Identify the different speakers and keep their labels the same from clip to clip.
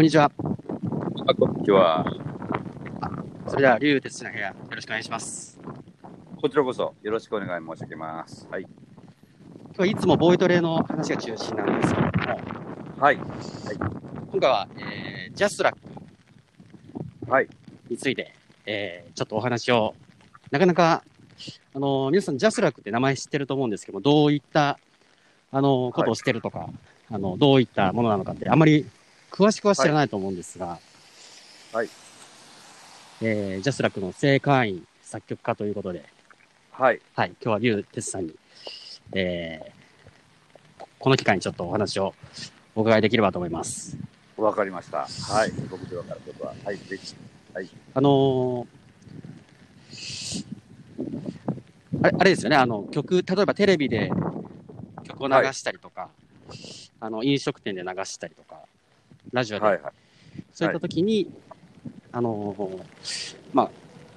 Speaker 1: こんにちは。
Speaker 2: あ、こんにちは。
Speaker 1: それでは、竜哲の部屋、よろしくお願いします。
Speaker 2: こちらこそよろしくお願い申し上げます。はい。
Speaker 1: 今日はいつもボイトレの話が中心なんですけれども、
Speaker 2: はい。
Speaker 1: 今回は、えー、 JASRAC
Speaker 2: はい。
Speaker 1: について、えー、ちょっとお話を、なかなか、あの、皆さん JASRAC って名前知ってると思うんですけども、どういった、あの、ことをしてるとか、あの、どういったものなのかって、あまり詳しくは知らないと思うんですが、
Speaker 2: はい。
Speaker 1: えー、ジャスラックの正会員、作曲家ということで、
Speaker 2: はい。
Speaker 1: はい、今日は竜哲さんに、えー、この機会にちょっとお話をお伺いできればと思います。
Speaker 2: わかりました。はい。僕でわかることは。はい。ぜひ。
Speaker 1: あのーあれあれですよね、あの曲、例えばテレビで曲を流したりとか、あの飲食店で流したりとか、ラジオで、
Speaker 2: はい。はい。
Speaker 1: そういった時に、あのーまあ、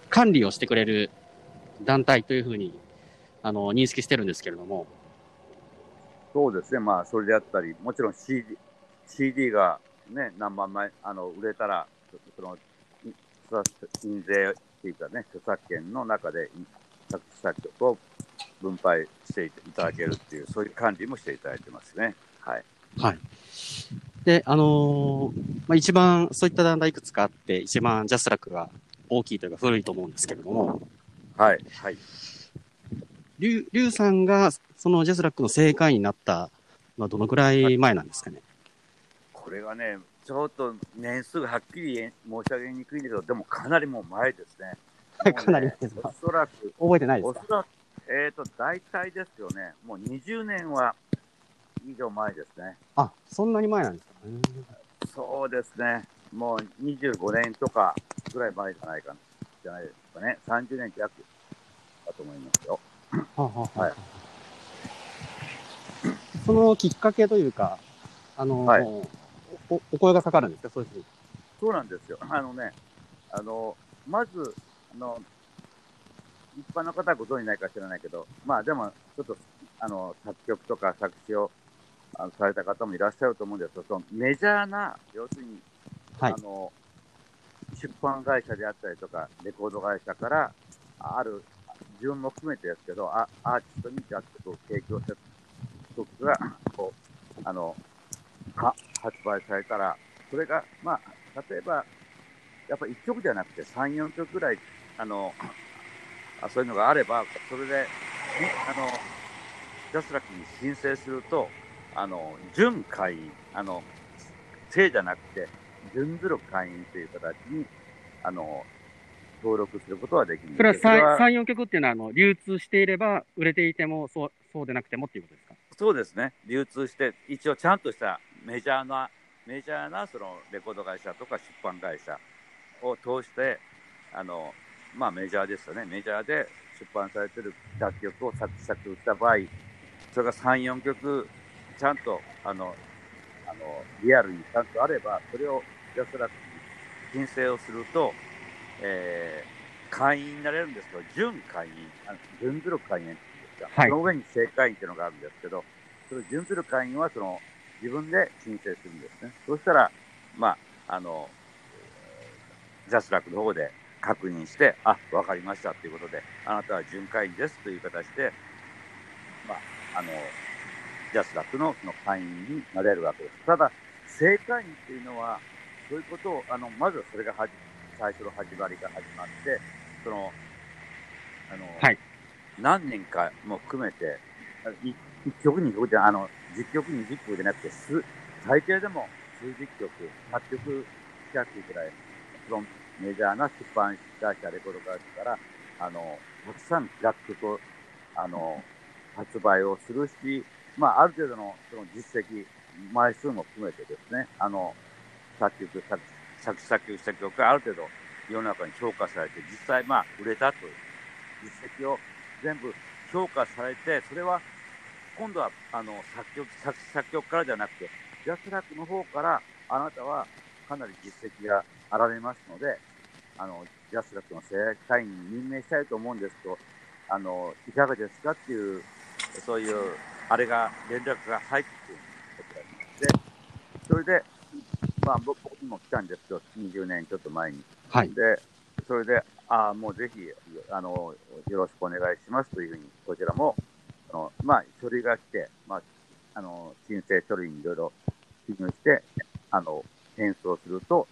Speaker 1: 管理をしてくれる団体というふうに、あの認識してるんですけれども、
Speaker 2: そうですね。まあ、それであったり、もちろん CD、CD がね、何万枚、あの、売れたら、その、印税っていうかね、著作権の中で、作作曲を分配していただけるっていう、そういう管理もしていただいてますね。はい。
Speaker 1: はい。で、あのーまあ、一番、そういった団体いくつかあって、一番 JASRAC が大きいというか古いと思うんですけれども、
Speaker 2: はい。はい。
Speaker 1: リュウ、さんがその JASRAC の正会員になったのはどのくらい前なんですかね？
Speaker 2: これがね、ちょっと年数がはっきり申し上げにくいんだけど、でもかなりもう前ですね。
Speaker 1: かなり前です
Speaker 2: お
Speaker 1: か
Speaker 2: そらく、
Speaker 1: 覚えてないですか？
Speaker 2: おそらく、えっ、と、大体ですよね、もう20年は以上前ですね。
Speaker 1: あ、そんなに前なんですか、ね、
Speaker 2: そうですね、もう25年とかぐらい前じゃないかな、じゃないですかね。30年弱だと思いますよ。
Speaker 1: はあはあはあ
Speaker 2: はい
Speaker 1: そのきっかけというか、あのー
Speaker 2: はい
Speaker 1: お、お声がかかるんですか？そういうふうに。
Speaker 2: そうなんですよ。あのね、あの、まず、あの、一般の方はご存じないか知らないけど、まあでも、ちょっと、あの、作曲とか作詞をあのされた方もいらっしゃると思うんですけど、そのメジャーな、要するに、
Speaker 1: はい
Speaker 2: あ。の、出版会社であったりとか、レコード会社から、ある、自分も含めてですけど、あアーティストに楽曲を提供した曲が、こう、あの、は発売されたら、それが、まあ、例えば、やっぱ1曲じゃなくて3、4曲ぐらい、あの、あそういうのがあれば、それで、にあの、ジャスラックに申請すると、あの、準会員、あの、正じゃなくて、準ずる会員という形に、あの、登録することはできるん
Speaker 1: それは
Speaker 2: ですそれは
Speaker 1: 3、4曲っていうのは、あの、流通していれば、売れていても、そう、そうでなくてもっていうことですか？
Speaker 2: そうですね。流通して、一応ちゃんとしたメジャーな、メジャーなそのレコード会社とか出版会社を通して、あの、まあメジャーですよね。メジャーで出版されてる楽曲を作作した場合、それが3、4曲、ちゃんと、あの、あの、リアルにちゃんとあれば、それを安らく申請をすると、えー会員になれるんですけど、準会員、あの準ずる会員っていうんですか、
Speaker 1: はい
Speaker 2: その上に正会員っていうのがあるんですけど、それ準ずる会員はその自分で申請するんですね。そしたら、まあ、あの、えージャスラックの方で確認して、あ、わかりましたということで、あなたは準会員ですという形で、まあ、あの、ジャスラックのその会員になれるわけです。ただ、正会員っていうのは、そういうことを、あの、まずはそれがはじ最初の始まりが始まって、その、あの、
Speaker 1: はい
Speaker 2: 何年かも含めて、あい一曲二曲じゃ、あの、10曲20曲じゃなくて、す最低でも数十曲、8曲近くぐらい、そのメジャーな出版会社、レコード会社から、あの、たくさん楽曲を、あの、発売をするし、まあ、ある程度のその実績、枚数も含めてですね、あの、作曲、作作詞作曲した曲がある程度世の中に評価されて、実際まあ、売れたという実績を全部評価されて、それは今度はあの作曲作詞作曲からじゃなくて、ジャスラックの方からあなたはかなり実績があられますので、あのジャスラックの正会員に任命したいと思うんですと、あのいかがですかっていう、そういうあれが連絡が入ってくることがありまして、それで、まあ、僕僕もも来たんですけど、20年ちょっと前に。
Speaker 1: はい。
Speaker 2: で、それで、ああ、もうぜひ、あの、よろしくお願いしますというふうに、こちらも、あのまあ、書類が来て、まあ、あの、申請書類にいろいろ記入して、あの、返送すると、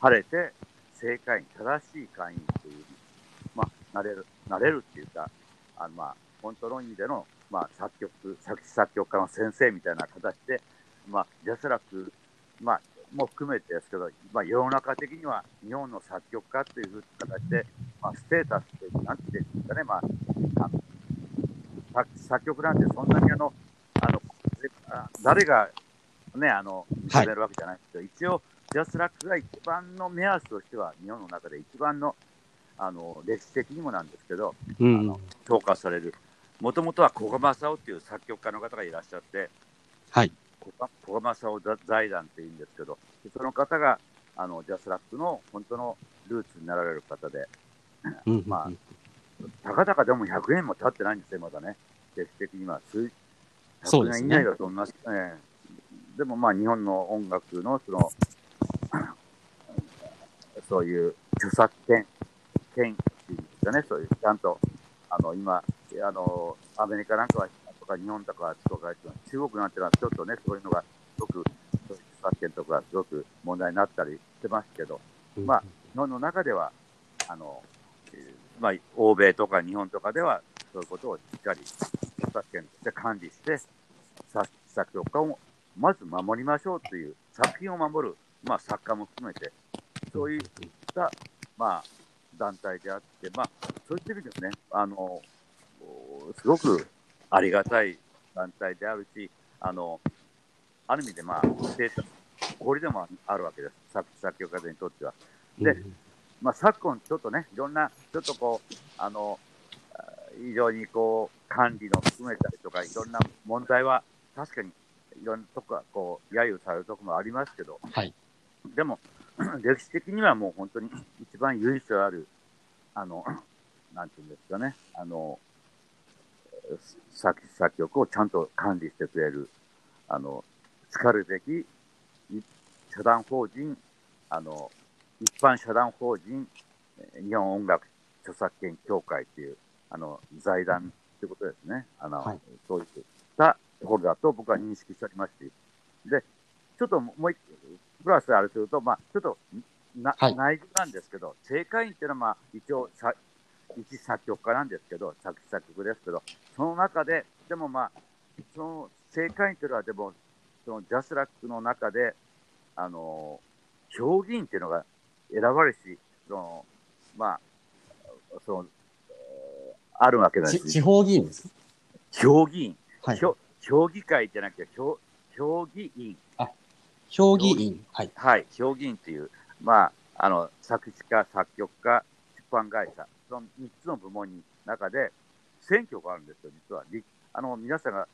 Speaker 2: 晴れて、正会員、正しい会員という、まあ、なれる、なれるっていうか、あの、まあ、本当の意味での、まあ、作曲、作詞作曲家の先生みたいな形で、まあ、ジャスラック、まあ、も含めてですけど、まあ、世の中的には日本の作曲家という形で、まあ、ステータスという、なんていうんですかね、まあ、あの作作曲なんてそんなにあの、あの、誰がね、あの、認めるわけじゃないんですけど、一応、 JASRAC が一番の目安としては、日本の中で一番の、あの、歴史的にもなんですけど、
Speaker 1: うん
Speaker 2: あの。評価される。もともとは古賀政男っていう作曲家の方がいらっしゃって、
Speaker 1: はい。
Speaker 2: 古賀政男財団っていうんですけど、でその方があの JASRAC の本当のルーツになられる方で、
Speaker 1: うん。
Speaker 2: またかだかでも100年も経ってないんですよ、まだね、歴史的には数100
Speaker 1: そうですね
Speaker 2: 年以内だと思います。ええでもまあ日本の音楽のその そういう著作権、権っていうんですかね、そういうちゃんとあの今あの、アメリカなんかはとか日本とかとか中国なんてのはちょっとね、そういうのがすごくそういう著作権とかすごく問題になったりしてますけど、
Speaker 1: うん。
Speaker 2: まあ、日本の中では、あの、えーまあ、欧米とか日本とかでは、そういうことをしっかり著作権として管理して、作作曲家をまず守りましょうという、作品を守る、まあ、作家も含めて、そういった、まあ、団体であって、まあ、そういった意味ですね、あの、おすごくありがたい団体であるし、あの、ある意味で、まあ、誇りでもあるわけです、作作曲家にとっては。でまあ、昨今、ちょっとね、いろんな、ちょっとこう、あの、あ非常にこう、管理の含めたりとか、いろんな問題は、確かに、いろんなとこが、こう、揶揄されるところもありますけど、
Speaker 1: はい。
Speaker 2: でも、歴史的にはもう本当に一番由緒ある、あの、なんていうんですかね、あの、作作曲をちゃんと管理してくれる、あの、叱るべき、い社団法人、あの、一般社団法人、えー日本音楽著作権協会っていう、あの、財団ってことですね。あの、
Speaker 1: はい。
Speaker 2: そういったところだと僕は認識しておりますし、で、ちょっともう一、プラスあれすると、まあ、ちょっと、な、
Speaker 1: はい。
Speaker 2: 内部なんですけど、正会員っていうのは、まあ、一応さ、一作曲家なんですけど、作詞作曲ですけど、その中で、でもまあ、その正会員っていうのは、でも、そのジャスラックの中で、あの、評議員っていうのが選ばれし、その、まあ、その、えーあるわけなんです
Speaker 1: ち地方議員です？
Speaker 2: 評議員、
Speaker 1: はい。
Speaker 2: 評評議会じゃなくて、評評議員、
Speaker 1: 評議員。はい。
Speaker 2: はい、評議員っていう、まあ、あの、作詞家、作曲家、出版会社、その3つの部門に中で、選挙があるんですよ、実は。立あの、皆さんが、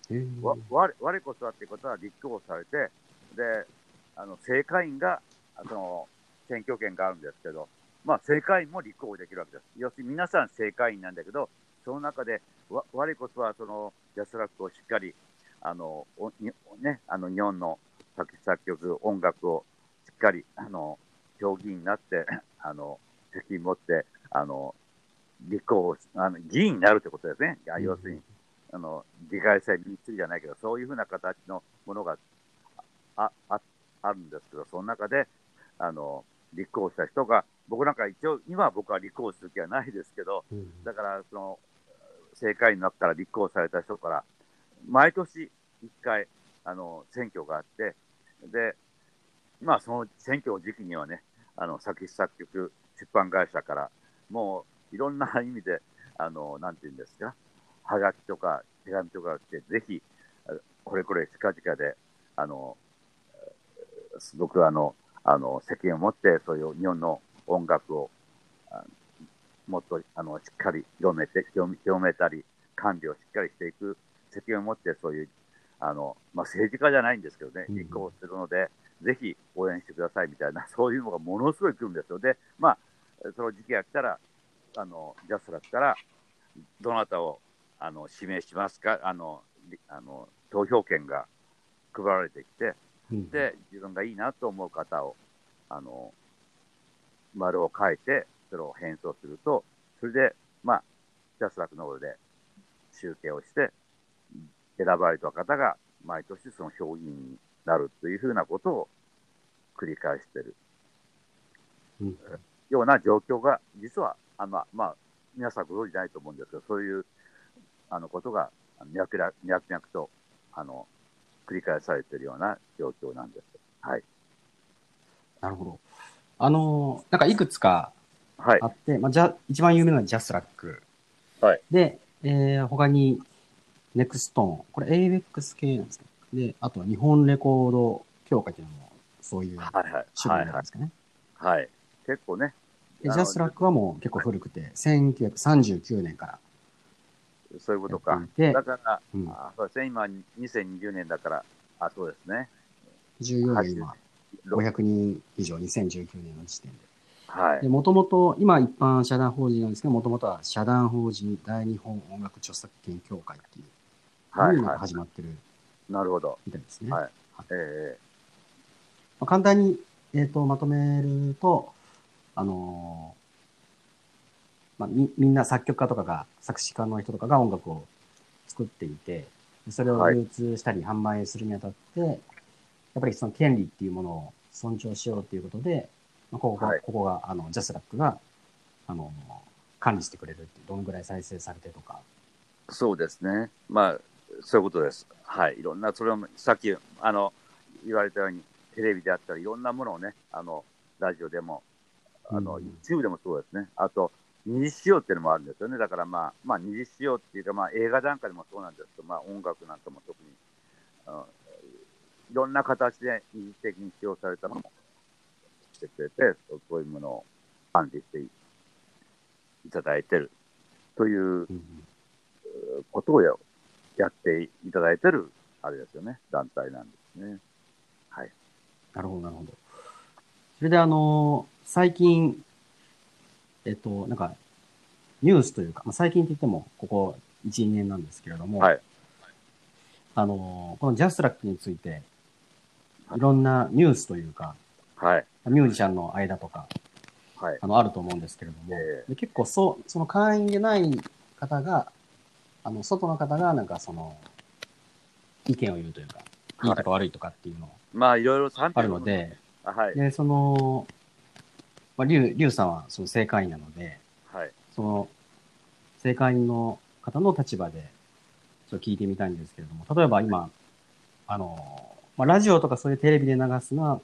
Speaker 2: わ、我我こそはっていうことは立候補されて、で、あの、正会員が、あその、選挙権があるんですけど、まあ、正会員も立候補できるわけです。要するに皆さん正会員なんだけど、その中で、わ我こそはその、ジャスラックをしっかり、あの、おにね、あの、日本の作詞作曲、音楽をしっかり、あの、評議員になって、あの、責任持って、あの、立候補し、あの、議員になるってことですね。要するに、あの、議会制民主主義じゃないけど、そういうふうな形のものがあ、あ、あるんですけど、その中で、あの、立候補した人が、僕なんか一応、今は僕は立候補する気はないですけど、
Speaker 1: うん
Speaker 2: だから、その、正会員になったら立候補された人から、毎年一回、あの、選挙があって、で、まあ、その選挙時期にはね、あの、作詞作曲出版会社から、もう、いろんな意味で、あの、なんていうんですか、はがきとか手紙とかが来て、ぜひ、あこれこれ近々で、あの、すごくあの、あの、責任を持って、そういう日本の音楽を、あもっと、あの、しっかり広めて、広めたり、管理をしっかりしていく責任を持って、そういう、あの、まあ、政治家じゃないんですけどね、
Speaker 1: うん
Speaker 2: 立候補するので、ぜひ応援してくださいみたいな、そういうのがものすごい来るんですよ。で、まあ、その時期が来たら、あの、ジャスラックから、どなたを、あの、指名しますか、あの、りあの、投票権が配られてきて、
Speaker 1: うん。
Speaker 2: で、自分がいいなと思う方を、あの、丸を書いて、それを変装すると、それで、まあ、ジャスラックの方で集計をして、選ばれた方が毎年その評議員になるというふうなことを繰り返している、
Speaker 1: うん。
Speaker 2: ような状況が、実は、あのまあ、皆さんご存じないと思うんですけど、そういうあのことが脈々脈々とあの繰り返されているような状況なんです。はい。
Speaker 1: なるほど。あの、なんかいくつか
Speaker 2: はい
Speaker 1: あ。って、まあ、じゃ、一番有名なのは JASRAC。
Speaker 2: はい。
Speaker 1: で、えー、他に、 NexTone。これ ABEX 系なんですかで、あとは日本レコード協会っていうのも、そういう
Speaker 2: はいはい。
Speaker 1: 種
Speaker 2: はいはい
Speaker 1: 類なんですかね。
Speaker 2: はい。結構ね、
Speaker 1: JASRAC はもう結構古くて、1939年から
Speaker 2: そういうこと
Speaker 1: や
Speaker 2: かだ、から、
Speaker 1: うん
Speaker 2: あそうですね、今、2020年だから、あ、そうですね。
Speaker 1: 14年今、
Speaker 2: ろ
Speaker 1: 500人以上、2019年の時点で。
Speaker 2: はい
Speaker 1: で、。もともと、今一般社団法人なんですけど、もともとは社団法人大日本音楽著作権協会っていう、
Speaker 2: はい
Speaker 1: いうのが
Speaker 2: は
Speaker 1: 始まってる
Speaker 2: い。なるほど。
Speaker 1: みたいですね。
Speaker 2: はいえ
Speaker 1: まあ、簡単に、えっとまとめると、あのーまあ、みみんな作曲家とかが作詞家の人とかが音楽を作っていてでそれを
Speaker 2: はい
Speaker 1: 流通したり販売するにあたって、やっぱりその権利っていうものを尊重しようということで、まあ、ここが、
Speaker 2: はい
Speaker 1: ここがあのジャスラックが、あのー管理してくれるっていうどのぐらい再生されてとか、
Speaker 2: ーそうですね。まあ、そういうことです。はい。いろんな、それを、さっき、あの、言われたように、テレビであったり、いろんなものをね、あの、ラジオでも、あの、
Speaker 1: うん
Speaker 2: YouTube でもそうですね。あと、二次使用っていうのもあるんですよね。だからまあ、まあ、二次使用っていうか、まあ、映画なんかでもそうなんですけど、まあ、音楽なんかも特に、あのいろんな形で二次的に使用されたものもしてくれて、そういうものを管理していいただいてるという
Speaker 1: うん
Speaker 2: ことをややっていただいてる、あれですよね、団体なんですね。はい。
Speaker 1: なるほど、なるほど。それで、あのー最近、えっと、なんか、ニュースというか、まあ、最近って言っても、ここ1、2年なんですけれども、
Speaker 2: はい。
Speaker 1: あのーこのジャスラックについて、いろんなニュースというか、
Speaker 2: はい。
Speaker 1: ミュージシャンの間とか、
Speaker 2: はい。
Speaker 1: あの、あると思うんですけれども、
Speaker 2: え
Speaker 1: で結構そう、その会員でない方が、あの、外の方が、なんかその、意見を言うというか、いいとか悪いとかっていうの
Speaker 2: まあ、いろいろ
Speaker 1: あるので、
Speaker 2: あはい。
Speaker 1: で、その、まあ、リュウ、リュウさんはその正会員なので、
Speaker 2: はい。
Speaker 1: その、正会員の方の立場で、ちょっと聞いてみたいんですけれども、例えば今、あの、まあ、ラジオとかそういうテレビで流すのは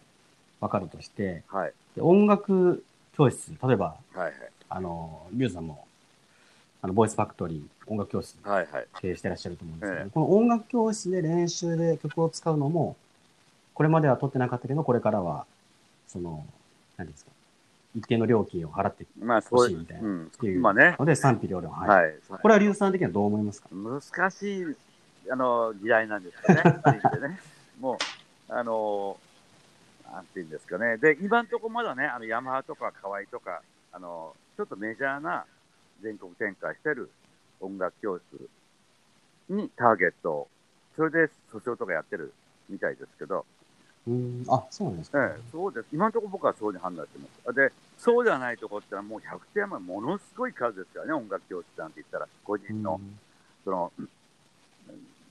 Speaker 1: わかるとして、
Speaker 2: はい。
Speaker 1: で音楽教室、例えば、
Speaker 2: はい。
Speaker 1: あの、リュウさんも、あの、ボイスファクトリー、音楽教室
Speaker 2: はい。はい。
Speaker 1: 経営してらっしゃると思うんですけど、
Speaker 2: ええ
Speaker 1: この音楽教室で練習で曲を使うのも、これまでは取ってなかったけど、これからは、その、何ですか、一定の料金を払って
Speaker 2: まあ、そういう
Speaker 1: 欲しいみたい、な
Speaker 2: うん
Speaker 1: っていう
Speaker 2: まあね。
Speaker 1: ので賛否両論。はい。
Speaker 2: はい。
Speaker 1: これは硫酸的にはどう思いますか？
Speaker 2: 難しい、あの、時代なんですよね。ね。もう、あの、なんていうんですかね。で、今のところまだね、あの、ヤマハとか河合とか、あの、ちょっとメジャーな全国展開してる音楽教室にターゲットを、それで訴訟とかやってるみたいですけど、
Speaker 1: うーん、あ、そうなんですか、
Speaker 2: ええ、そうです。今のところ僕はそういうふうに判断してます。で、そうではないところってのはもう100点はものすごい数ですからね、音楽教室なんて言ったら、個人の。その、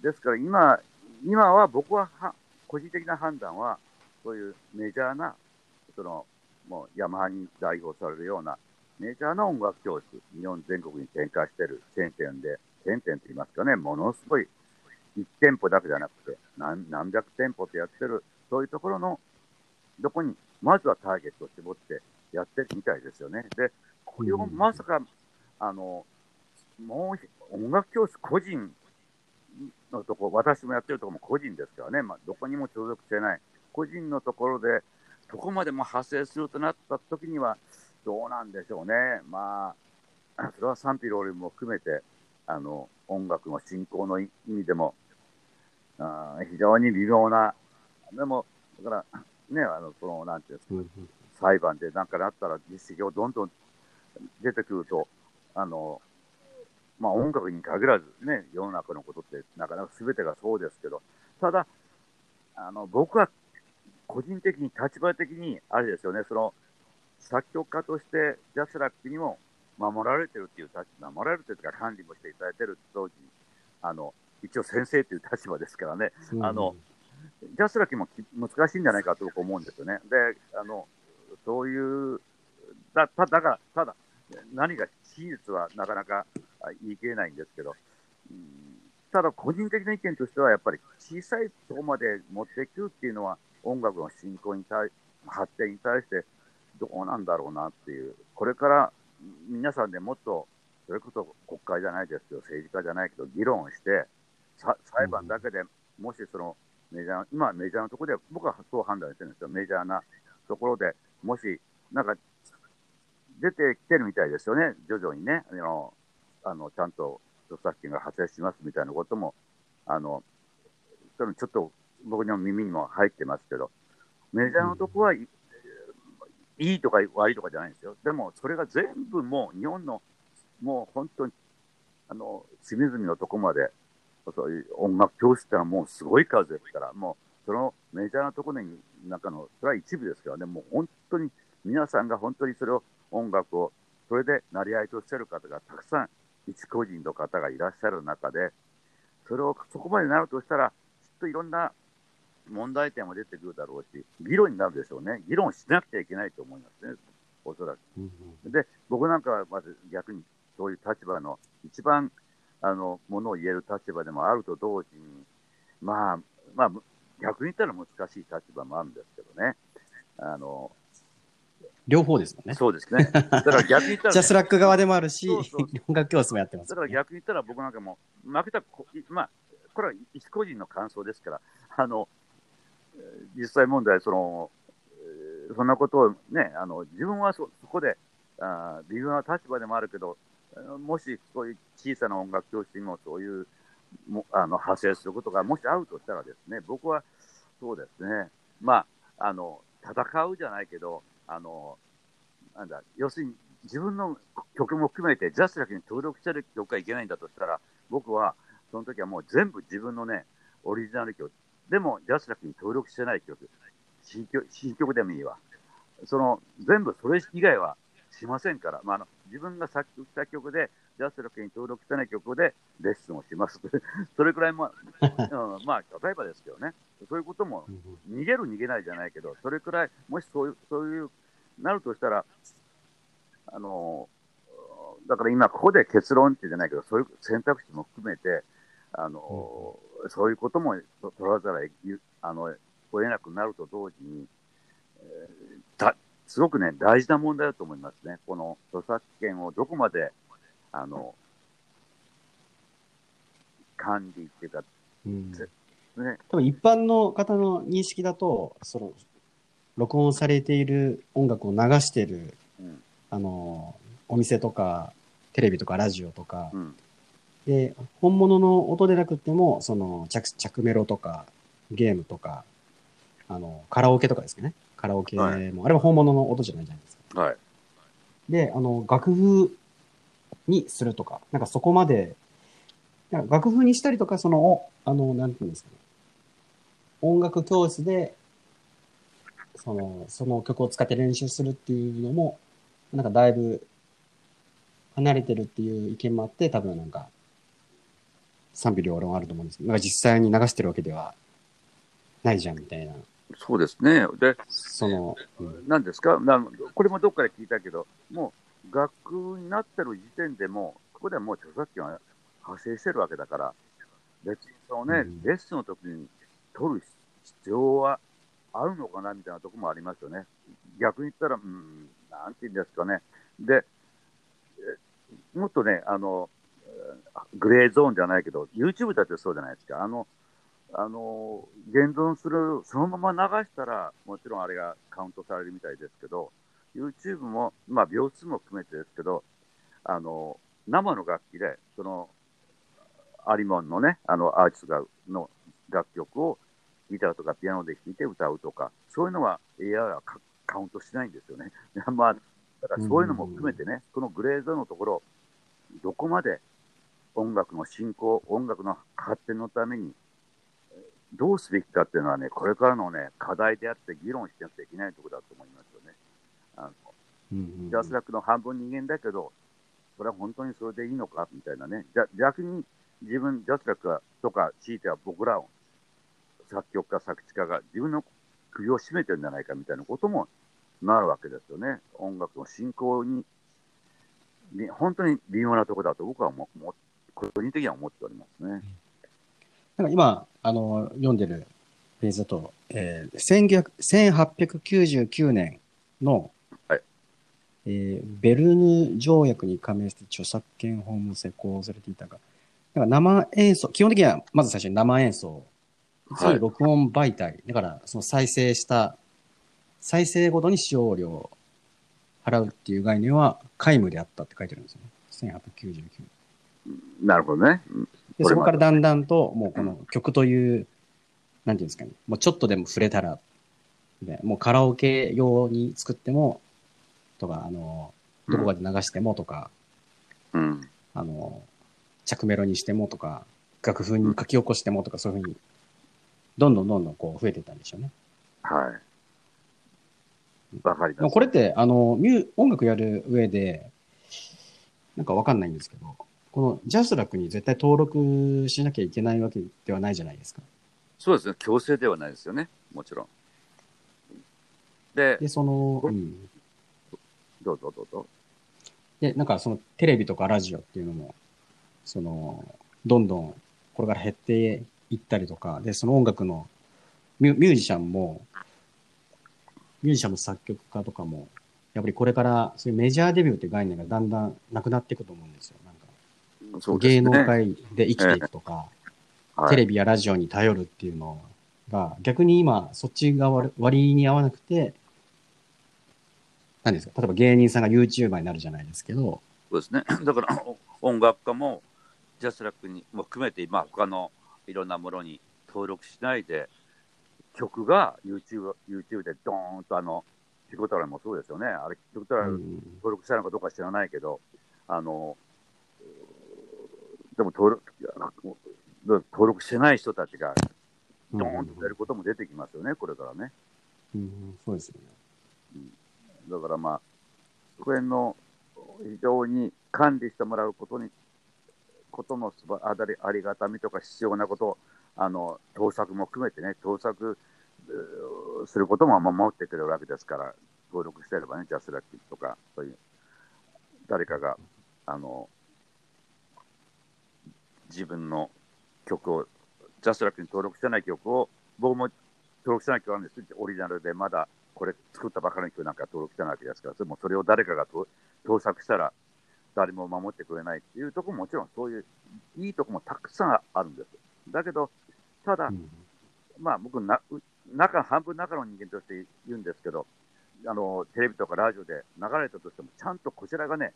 Speaker 2: ですから今、今は僕はは個人的な判断は、そういうメジャーな、その、もうヤマハに代表されるようなメジャーな音楽教室、日本全国に展開しているチェーン店で、チェーン店と言いますかね、ものすごい、1店舗だけじゃなくて、何何百店舗とやってる、そういうところの、どこに、まずはターゲットを絞ってやってるみたいですよね。で、これを
Speaker 1: うん
Speaker 2: まさか、あの、もう音楽教室個人のとこ、私もやってるところも個人ですからね、まあ、どこにも所属してない、個人のところで、そこまでも派生するとなった時には、どうなんでしょうね。まあ、それは賛否両論も含めて、あの、音楽の進行の意味でも、あー非常に微妙な、でも、だから、ね、あの、その、なんていうんですか裁判でなんかなったら実績をどんどん出てくると、あの、まあ音楽に限らずね、世の中のことってなかなか全てがそうですけど、ただ、あの、僕は個人的に、立場的に、あれですよね、その、作曲家として JASRAC にも守られてるっていう立場、守られてるというか管理もしていただいてると同時、あの、一応先生という立場ですからね、あの、 JASRAC も難しいんじゃないかと僕思うんですよね。で、あの、そういう、だ、ただが、ただ、何が真実はなかなか言い切れないんですけど、ただ個人的な意見としては、やっぱり小さいとこまで持っていくっていうのは、音楽の進行に対、発展に対してどうなんだろうなっていう、これから皆さんでもっと、それこそ国会じゃないですけど、政治家じゃないけど、議論して、裁判だけでもしそのメジャー、今メジャーなところで、僕はそう判断してるんですよ、メジャーなところでもし、なんか出てきてるみたいですよね、徐々にね、あのあのちゃんと著作権が発生しますみたいなことも、あのちょっと僕の耳にも入ってますけど、メジャーのとこは、いいとか悪いとかじゃないんですよ。でも、それが全部もう日本の、もう本当に、あの、隅々のとこまで、そういう音楽教室ってのはもうすごい数ですから、もう、そのメジャーなところに中の、それは一部ですからね、もう本当に皆さんが本当にそれを、音楽を、それで成り合いとしてる方がたくさん、一個人の方がいらっしゃる中で、それをそこまでなるとしたら、きっといろんな問題点も出てくるだろうし、議論になるでしょうね。議論しなくちゃいけないと思いますね、おそらく。で、僕なんかはまず逆にそういう立場の一番、あの、ものを言える立場でもあると同時に、まあ、まあ、逆に言ったら難しい立場もあるんですけどね。あの、
Speaker 1: 両方ですもんね。
Speaker 2: そうですね。だから逆に言ったら、ね、
Speaker 1: ジャスラック側でもあるし、そうそうそう音楽教室もやってます、
Speaker 2: ね、だから逆に言ったら僕なんかも、負けた、まあ、これは一個人の感想ですから、あの、実際問題、その、そんなことをね、あの自分はそそこであ微妙な立場でもあるけど、もしそういう小さな音楽教室にもそういうもあの派生することがもしあるとしたらですね、僕はそうですね、まあ、あの戦うじゃないけど、あのなんだ要するに自分の曲も含めてジャスラックに登録してる曲がいけないんだとしたら、僕はその時はもう全部自分のね、オリジナル曲、でも JASRAC に登録してない曲、新曲新曲でもいいわ。その全部それ以外はしませんから、まあ、あの自分が作曲した曲で、 JASRAC に登録してない曲でレッスンをします。それくらい、まあ、うん、まあ、例えばですけどね、そういうことも、逃げる逃げないじゃないけど、それくらい、もしそういう、そういう、なるとしたら、あの、だから今ここで結論ってじゃないけど、そういう選択肢も含めて、あの、うん、そういうことも取らざるあの、得なくなると同時に、えー、すごくね、大事な問題だと思いますね。この著作権をどこまで、あの、管理っていうか、
Speaker 1: うん、ね。多分一般の方の認識だと、その、録音されている音楽を流してる、うん、あの、お店とか、テレビとかラジオとか、うん、で、本物の音でなくても、その着、着メロとか、ゲームとか、あの、カラオケとかですね。カラオケも、はい、あれは本物の音じゃないじゃないですか。
Speaker 2: はい。
Speaker 1: で、あの、楽譜にするとか、なんかそこまで、楽譜にしたりとか、その、あの、なんていうんですかね。音楽教室で、その、その曲を使って練習するっていうのも、なんかだいぶ離れてるっていう意見もあって、多分なんか、賛否両論あると思うんですけど、なんか実際に流してるわけではないじゃんみたいな。
Speaker 2: そうですね。で、
Speaker 1: その、
Speaker 2: うん、何ですか？なこれもどっかで聞いたけど、もう学になってる時点でもここではもう著作権は発生してるわけだから、別にそのね、うん、レッスンの時に取る必要はあるのかなみたいなところもありますよね。逆に言ったら、うん、なんて言うんですかね。で、もっとね、あの、グレーゾーンじゃないけど、YouTube だってそうじゃないですか。あの、あの、現存する、そのまま流したら、もちろんあれがカウントされるみたいですけど、YouTube も、まあ、秒数も含めてですけど、あの、生の楽器で、その、アリモンのね、あの、アーティストの楽曲をギターとかピアノで弾いて歌うとか、そういうのは AI はカウントしないんですよね。まあ、だからそういうのも含めてね、このグレーゾーンのところ、どこまで音楽の進行、音楽の発展のためにどうすべきかっていうのはね、これからのね、課題であって議論してなきゃいけないところだと思いますジャスラックの半分人間だけど、それは本当にそれでいいのかみたいなね、じゃ逆に自分、ジャスラックがとか、強いては僕らを、作曲家、作詞家が自分の首を絞めてるんじゃないかみたいなこともなるわけですよね。音楽の進行に、に本当に微妙なところだと僕はもも個人的には思っておりますね。
Speaker 1: なんか今、あの、読んでるページだと、えー、1900 1899年の、
Speaker 2: はい
Speaker 1: えーベルヌ条約に加盟して著作権法も施行されていたが、なんか生演奏、基本的にはまず最初に生演奏、そういう録音媒体、だからその再生した、再生ごとに使用料を払うっていう概念は皆無であったって書いてるんですよね。1899年。
Speaker 2: なるほどね。うん
Speaker 1: で、そこからだんだんと、もうこの曲という、なんていうんですかね、もうちょっとでも触れたら、でもうカラオケ用に作っても、とか、あの、どこかで流してもとか、
Speaker 2: うん。
Speaker 1: あの、着メロにしてもとか、楽譜に書き起こしてもとか、そういうふうに、どんどんどんどんこう増えていったんでしょうね。
Speaker 2: はい。わかります。
Speaker 1: これって、あの、ミュー音楽やる上で、なんかわかんないんですけど、このジャスラックに絶対登録しなきゃいけないわけではないじゃないですか。
Speaker 2: そうですね。強制ではないですよね。もちろん。で、
Speaker 1: で、その、
Speaker 2: こ
Speaker 1: うん。
Speaker 2: どうぞどうぞ。
Speaker 1: で、なんかそのテレビとかラジオっていうのも、その、どんどんこれから減っていったりとか、で、その音楽のミュミュージシャンも、ミュージシャンも作曲家とかも、やっぱりこれからそういうメジャーデビューって概念がだんだんなくなっていくと思うんですよ。なんか、
Speaker 2: ね
Speaker 1: 能界で生きていくとか、
Speaker 2: はい
Speaker 1: テレビやラジオに頼るっていうのが、逆に今、そっちが割割に合わなくて、何ですか？例えば芸人さんが YouTuber になるじゃないですけど、
Speaker 2: そうですね。だからお 音楽家もジャスラックにも含めて、まあ、他のいろんなものに登録しないで、曲が YouTube, YouTube でドーンとあの、ピコタラもそうですよね。あれ、ピコタラ
Speaker 1: うん
Speaker 2: 登録したのかどうか知らないけど、あの、でも登録、登録してない人たちがドーンと出ることも出てきますよね、これからね。
Speaker 1: うん、そうですよね。
Speaker 2: だからまあ、そこら辺の非常に管理してもらうことに、ことのすばあだりありがたみとか必要なこと、あの、盗作も含めてね、盗作することも守ってくれるわけですから、登録してればね、 JASRAC とか、そういう、誰かが、あの、自分の曲を、 JASRAC に登録してない曲を、僕も登録してない曲があるんですオリジナルでまだこれ作ったばかりの曲なんか登録してないわけですから、でもそれを誰かがと盗作したら、誰も守ってくれないっていうところももちろんそういういいとこもたくさんあるんです。だけど、ただ、
Speaker 1: うん
Speaker 2: まあ僕な、う中、半分中の人間として言うんですけど、あの、テレビとかラジオで流れたとしても、ちゃんとこちらがね、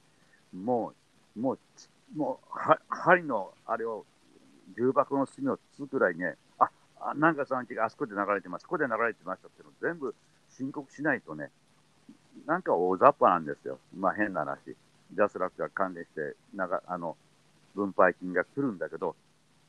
Speaker 2: もう、もう、もう、は針のあれを、重箱の隅をつくくらいね、あ、あなんかさんちがあそこで流れてます、ここで流れてましたっていうのを全部申告しないとね、なんか大雑把なんですよ。まあ変な話。ジャスラックが関連して、なんか、あの、分配金が来るんだけど、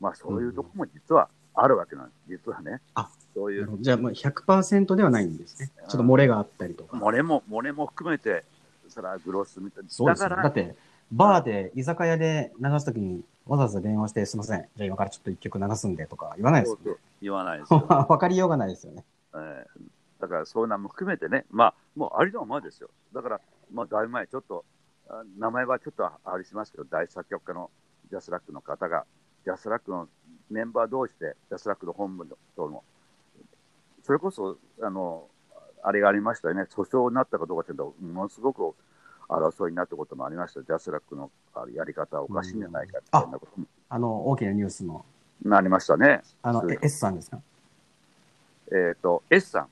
Speaker 2: まあそういうとこも実はあるわけなんです。実はね。
Speaker 1: あ
Speaker 2: そういう
Speaker 1: じゃあ、もう100%ではないんですね。ちょっと漏れがあったりとか。
Speaker 2: 漏れも、漏れも含めて、それはグロスみたいな。
Speaker 1: そうですよね。
Speaker 2: だから、
Speaker 1: だって、バーで、居酒屋で流すときに、わざわざ電話して、すみません。じゃあ今からちょっと一曲流すんでとか言わないですよね。
Speaker 2: 言わないですよ。
Speaker 1: わかりようがないですよね。
Speaker 2: えーだからそういうのも含めてね、まあ、もうありのままですよ。だから、まあ、だいぶ前、ちょっと、あ名前はちょっとあれしますけど、大作曲家の JASRAC の方が、 JASRAC のメンバー同士で、 JASRAC の本部との、それこそ、あの、あれがありましたよね、訴訟になったかどうかというと、ものすごく争いになったこともありました。 JASRAC のやり方はおかしいんじゃないかっていうようなことも
Speaker 1: あの、大きなニュースの、
Speaker 2: なりましたね。
Speaker 1: あの、S さんですか？
Speaker 2: えっ、と、S さん。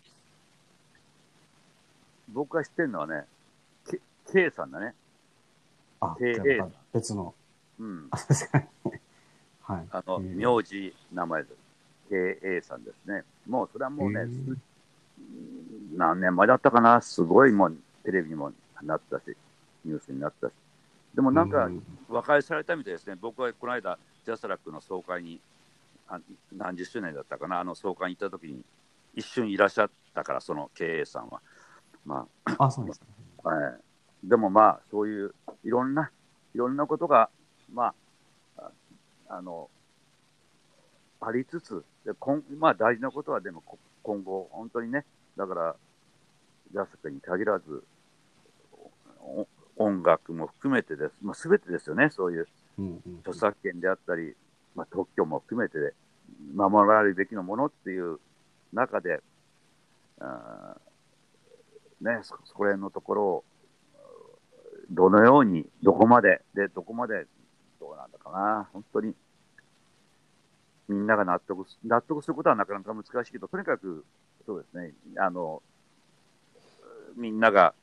Speaker 2: 僕が知ってるのはね、K, K さんだね。
Speaker 1: あ、
Speaker 2: KA
Speaker 1: じゃあまた別の。
Speaker 2: うん。
Speaker 1: あ、そうですか。はい。
Speaker 2: あの、
Speaker 1: えー
Speaker 2: 名字、名前です。KA さんですね。もう、それはもうね、何年前だったかな、すごいもう、テレビにもなったし、ニュースになったし。でもなんか
Speaker 1: う、
Speaker 2: 和解されたみたいですね。僕はこの間、ジャスラックの総会にあ何十周年だったかな、あの創刊行った時に、一瞬いらっしゃったから、その経営さんは。ま
Speaker 1: あ、そうです
Speaker 2: あ、はい。でもまあ、そういう、いろんな、いろんなことが、まあ、あの、ありつつ、で今まあ大事なことはでも今後、本当にね、だから、ジャスクに限らず、音楽も含めてです、まあ、全てですよね、そういう。著作権であったり、まあ、特許も含めて守られるべきのものっていう中で、あね、そこら辺のところを、どのように、どこまで、で、どこまで、どうなんだかな、本当に、みんなが納得、納得することはなかなか難しいけど、とにかく、そうですね、あの、みんなが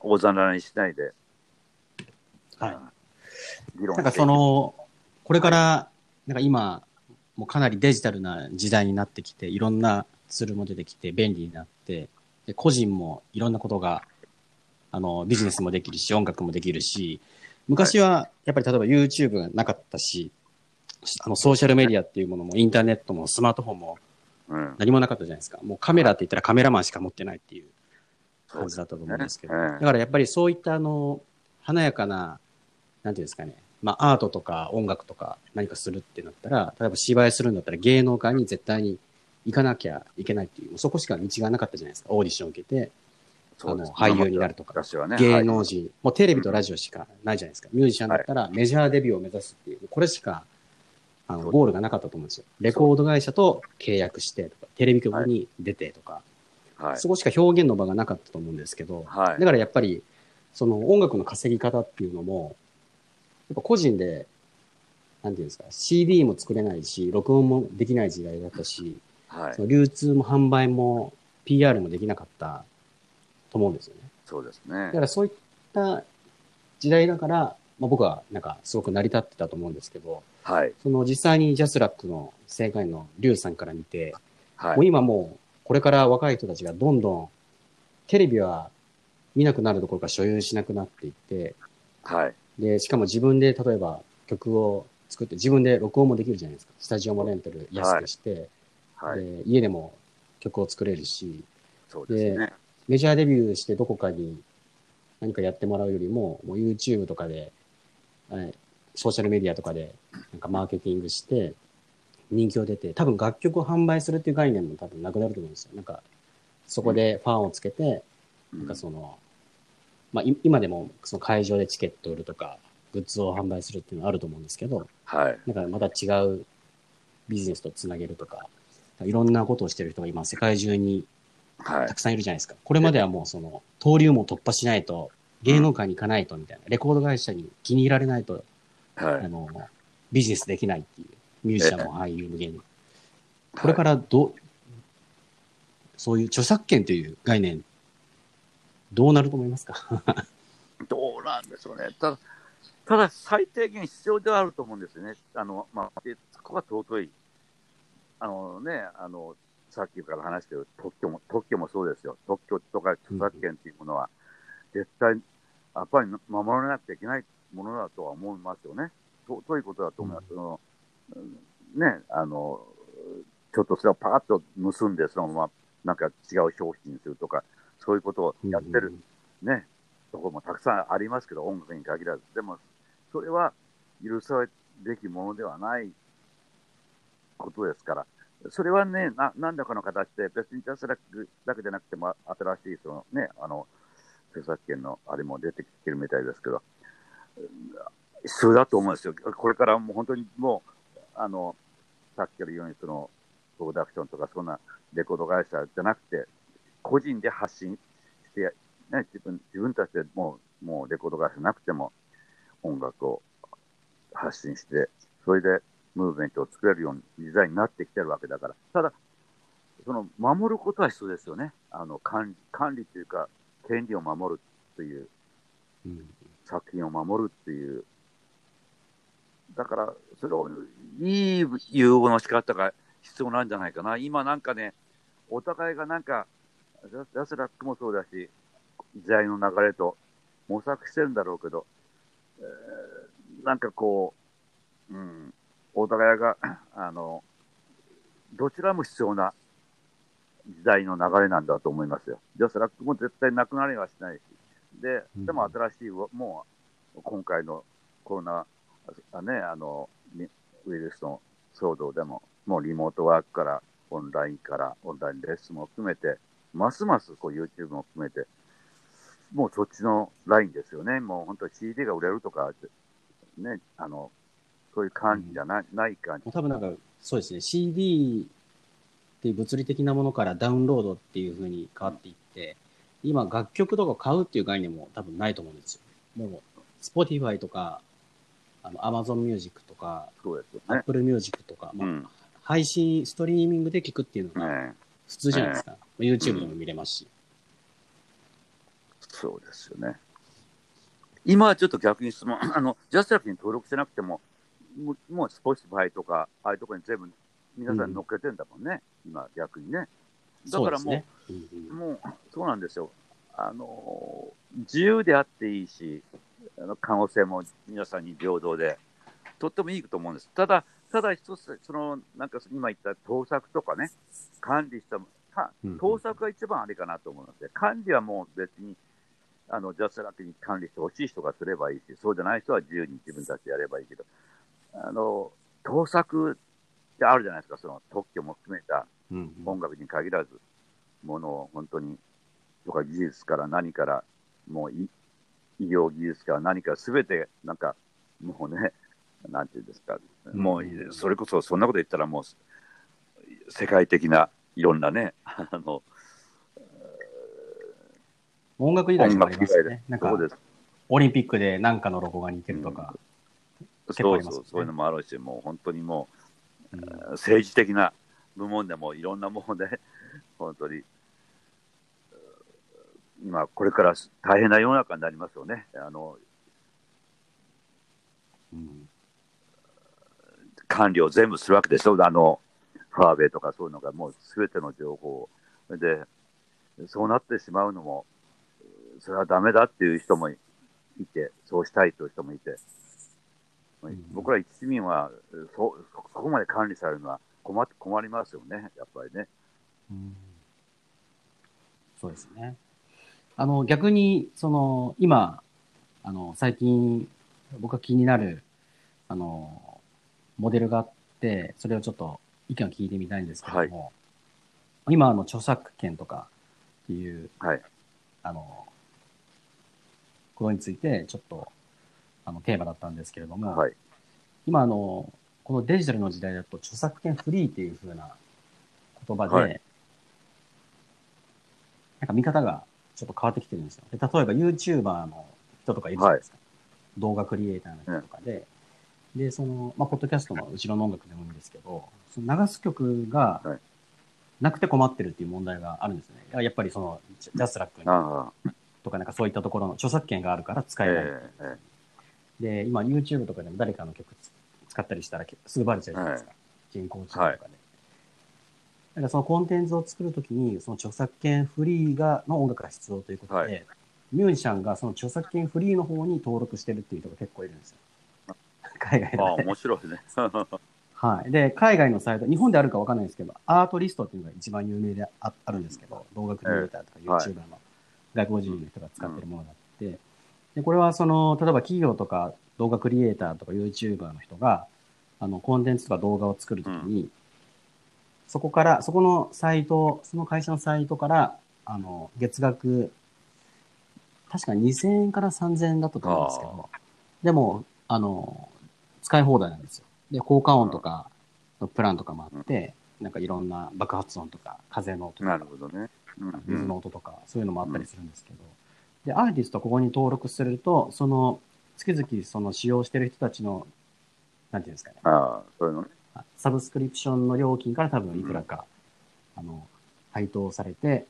Speaker 2: 大ざなにしないで、
Speaker 1: はい。議論なんかその、これから、なんか今、もうかなりデジタルな時代になってきて、いろんなツールも出てきて、便利になって、で個人もいろんなことが、あの、ビジネスもできるし、音楽もできるし、昔は、やっぱり例えば YouTube がなかったし、あの、ソーシャルメディアっていうものも、インターネットもスマートフォンも、何もなかったじゃないですか。もうカメラって言ったらカメラマンしか持ってないっていう感じだったと思うんですけど。だからやっぱりそういったあの、華やかな、なんていうんですかね、まあアートとか音楽とか何かするってなったら、例えば芝居するんだったら芸能界に絶対に行かなきゃいけないっていう、そこしか道がなかったじゃないですか。オーディションを受けて、あの、俳優になるとか、ね、芸能人、はい、もうテレビとラジオしかないじゃないですか。ミュージシャンだったらメジャーデビューを目指すっていう、これしか、あの、ゴールがなかったと思うんですよ。レコード会社と契約してとか、テレビ局に出てとか、はい、そこしか表現の場がなかったと思うんですけど、はい、だからやっぱり、その音楽の稼ぎ方っていうのも、やっぱ個人で、なんていうんですか、CD も作れないし、録音もできない時代だったし、はい、その流通も販売も PR もできなかったと思うんですよね。
Speaker 2: そうですね。
Speaker 1: だからそういった時代だから、まあ、僕はなんかすごく成り立ってたと思うんですけど、はい、その実際にジャスラックの正解のリュウさんから見て、はい、もう今もうこれから若い人たちがどんどんテレビは見なくなるどころか所有しなくなっていって、はい。で、しかも自分で例えば曲を作って自分で録音もできるじゃないですか。スタジオもレンタル安くして、はい、で家でも曲を作れるし、そうですね。メジャーデビューしてどこかに何かやってもらうよりも、もう YouTube とかで、はい、ソーシャルメディアとかでなんかマーケティングして、人気を出て、多分楽曲を販売するっていう概念も多分なくなると思うんですよ。なんか、そこでファンをつけて、うん、なんかその、まあ、今でもその会場でチケット売るとか、グッズを販売するっていうのはあると思うんですけど、はい。なんかまた違うビジネスとつなげるとか、いろんなことをしてる人が今世界中にたくさんいるじゃないですか。はい、これまではもうその、登竜門突破しないと、芸能界に行かないとみたいな、レコード会社に気に入られないと、はい、あの、ビジネスできないっていう。ミュージシャンも俳優も芸人。これからど、はい、そういう著作権という概念、どうなると思いますか？
Speaker 2: どうなんでしょうね。ただ、ただ最低限必要ではあると思うんですよね。あの、まあ、そこが尊い。あのね、あの、さっきから話してる特許も、特許もそうですよ。特許とか著作権っていうものは、絶対、やっぱり守らなきゃいけないものだとは思いますよね。尊いことだと思います。うんね、あの、ちょっとそれをパーッと結んで、そのままなんか違う商品にするとか、そういうことをやってる、ね、ところもたくさんありますけど、音楽に限らず。でも、それは許されべきものではないことですから、それはね、な何らかの形で、別にジャスラックだけじゃなくても、新しいそのね、あの、著作権のあれも出てきてるみたいですけど、必要だと思うんですよ。これからもう本当にもう、あの、さっきから言うように、その、プロダクションとか、そんなレコード会社じゃなくて、個人で発信して、ね、自分、自分たちでもう、もうレコード会社なくても、音楽を発信して、それでムーブメントを作れるような時代になってきてるわけだから。ただ、その、守ることは必要ですよね。あの、管理、管理というか、権利を守るという、うん、作品を守るっていうだから、それを、いい融合の仕方が必要なんじゃないかな。今なんかね、お互いがなんか、ジャスラックもそうだし、時代の流れと模索してるんだろうけど、えー、なんかこう、うん、お互いが、あの、どちらも必要な時代の流れなんだと思いますよ。ジャスラックも絶対なくなりはしないし。で、でも新しい、もう今回のコロナ、ね、あの、ウイルスの騒動でも、もうリモートワークからオンラインからオンラインレッスンも含めて、ますますこう YouTube も含めて、もうそっちのラインですよね。もう本当に CD が売れるとか、ね、あの、そういう感じじゃない,、ない感じ。
Speaker 1: 多分なんか、そうですね、CD っていう物理的なものからダウンロードっていうふうに変わっていって、今楽曲とか買うっていう概念も多分ないと思うんですよ。もう、Spotify とか、あの、Amazon Music とか、
Speaker 2: そうですよ
Speaker 1: ね、Apple Music とか、まあ、うん、配信、ストリーミングで聞くっていうのが普通じゃないですか。ね、YouTube でも見れますし、
Speaker 2: うん、そうですよね。今はちょっと逆に質問、あの、ジャストラックに登録してなくても、もう、もう Spotify とか、ああいうところに全部皆さん乗っけてんだもんね、うん、今逆にね。だからもう、ねうん、もう、そうなんですよ。あの、自由であっていいし、あの可能性も皆さんに平等で、とってもいいと思うんです。ただ、ただ一つ、その、なんか今言った盗作とかね、管理したか、盗作が一番あれかなと思うので、管理はもう別に、あの、ジャスラックに管理してほしい人がすればいいし、そうじゃない人は自由に自分たちでやればいいけど、あの、盗作ってあるじゃないですか、その特許も含めた音楽に限らず、ものを本当に、とか技術から何から、もう医療技術から何かすべて、なんか、もうね、なんていうんですか、もう、それこそそんなこと言ったらもう、世界的ないろんなね、あの、
Speaker 1: 音楽以外にもありますよね。なんか、オリンピックで何かのロゴが似てるとか、
Speaker 2: うん、そうそう、そういうのもあるし、もう本当にもう、うん、政治的な部門でもいろんなもので、本当に、今、これから大変な世の中になりますよね。あの、うん、管理を全部するわけでしょ。あの、ファーウェイとかそういうのがもうすべての情報で、そうなってしまうのも、それはダメだっていう人もいて、そうしたいという人もいて、僕ら一市民はそ、そこまで管理されるのは困困りますよね、やっぱりね。うん、
Speaker 1: そうですね。あの、逆に、その、今、あの、最近、僕が気になる、あの、モデルがあって、それをちょっと意見を聞いてみたいんですけども、はい、今、あの、著作権とかっていう、はい、あの、ことについて、ちょっと、あの、テーマだったんですけれども、はい、今、あの、このデジタルの時代だと著作権フリーっていう風な言葉で、はい、なんか見方がちょっと変わってきてるんですよ。で例えば YouTuber の人とかいるじゃないですか。はい、動画クリエイターの人とかで、で、その、まあ、ポッドキャストの後ろの音楽でもいいんですけど、その流す曲がなくて困ってるっていう問題があるんですね。やっぱりその、ジャスラックにとかなんかそういったところの著作権があるから使えない。えー、で、今 YouTube とかでも誰かの曲使ったりしたらすぐバレちゃうじゃないですか。はい、人工知能とかで。はい、だからそのコンテンツを作るときに、その著作権フリーが、の音楽が必要ということで、はい、ミュージシャンがその著作権フリーの方に登録してるっていう人が結構いるんですよ。海外で。ああ、
Speaker 2: 面白いね。
Speaker 1: はい。で、海外のサイト、日本であるかわかんないですけど、アートリストっていうのが一番有名でああるんですけど、動画クリエイターとか YouTuber の外国人の人が使ってるものがあって、で、これはその、例えば企業とか動画クリエイターとか YouTuber の人が、あの、コンテンツとか動画を作るときに、うん、そこから、そこのサイト、その会社のサイトから、あの、月額、確か2000円から3000円だったと思うんですけど、でも、あの、使い放題なんですよ。で、効果音とかのプランとかもあって、うん、なんかいろんな爆発音とか、風の音とか、
Speaker 2: なるほどね。
Speaker 1: うん、水の音とか、そういうのもあったりするんですけど、で、アーティストここに登録すると、その、月々その使用してる人たちの、なんていうんですかね。
Speaker 2: ああ、そういうのね。
Speaker 1: サブスクリプションの料金から多分いくらか、うん、あの、配当されて、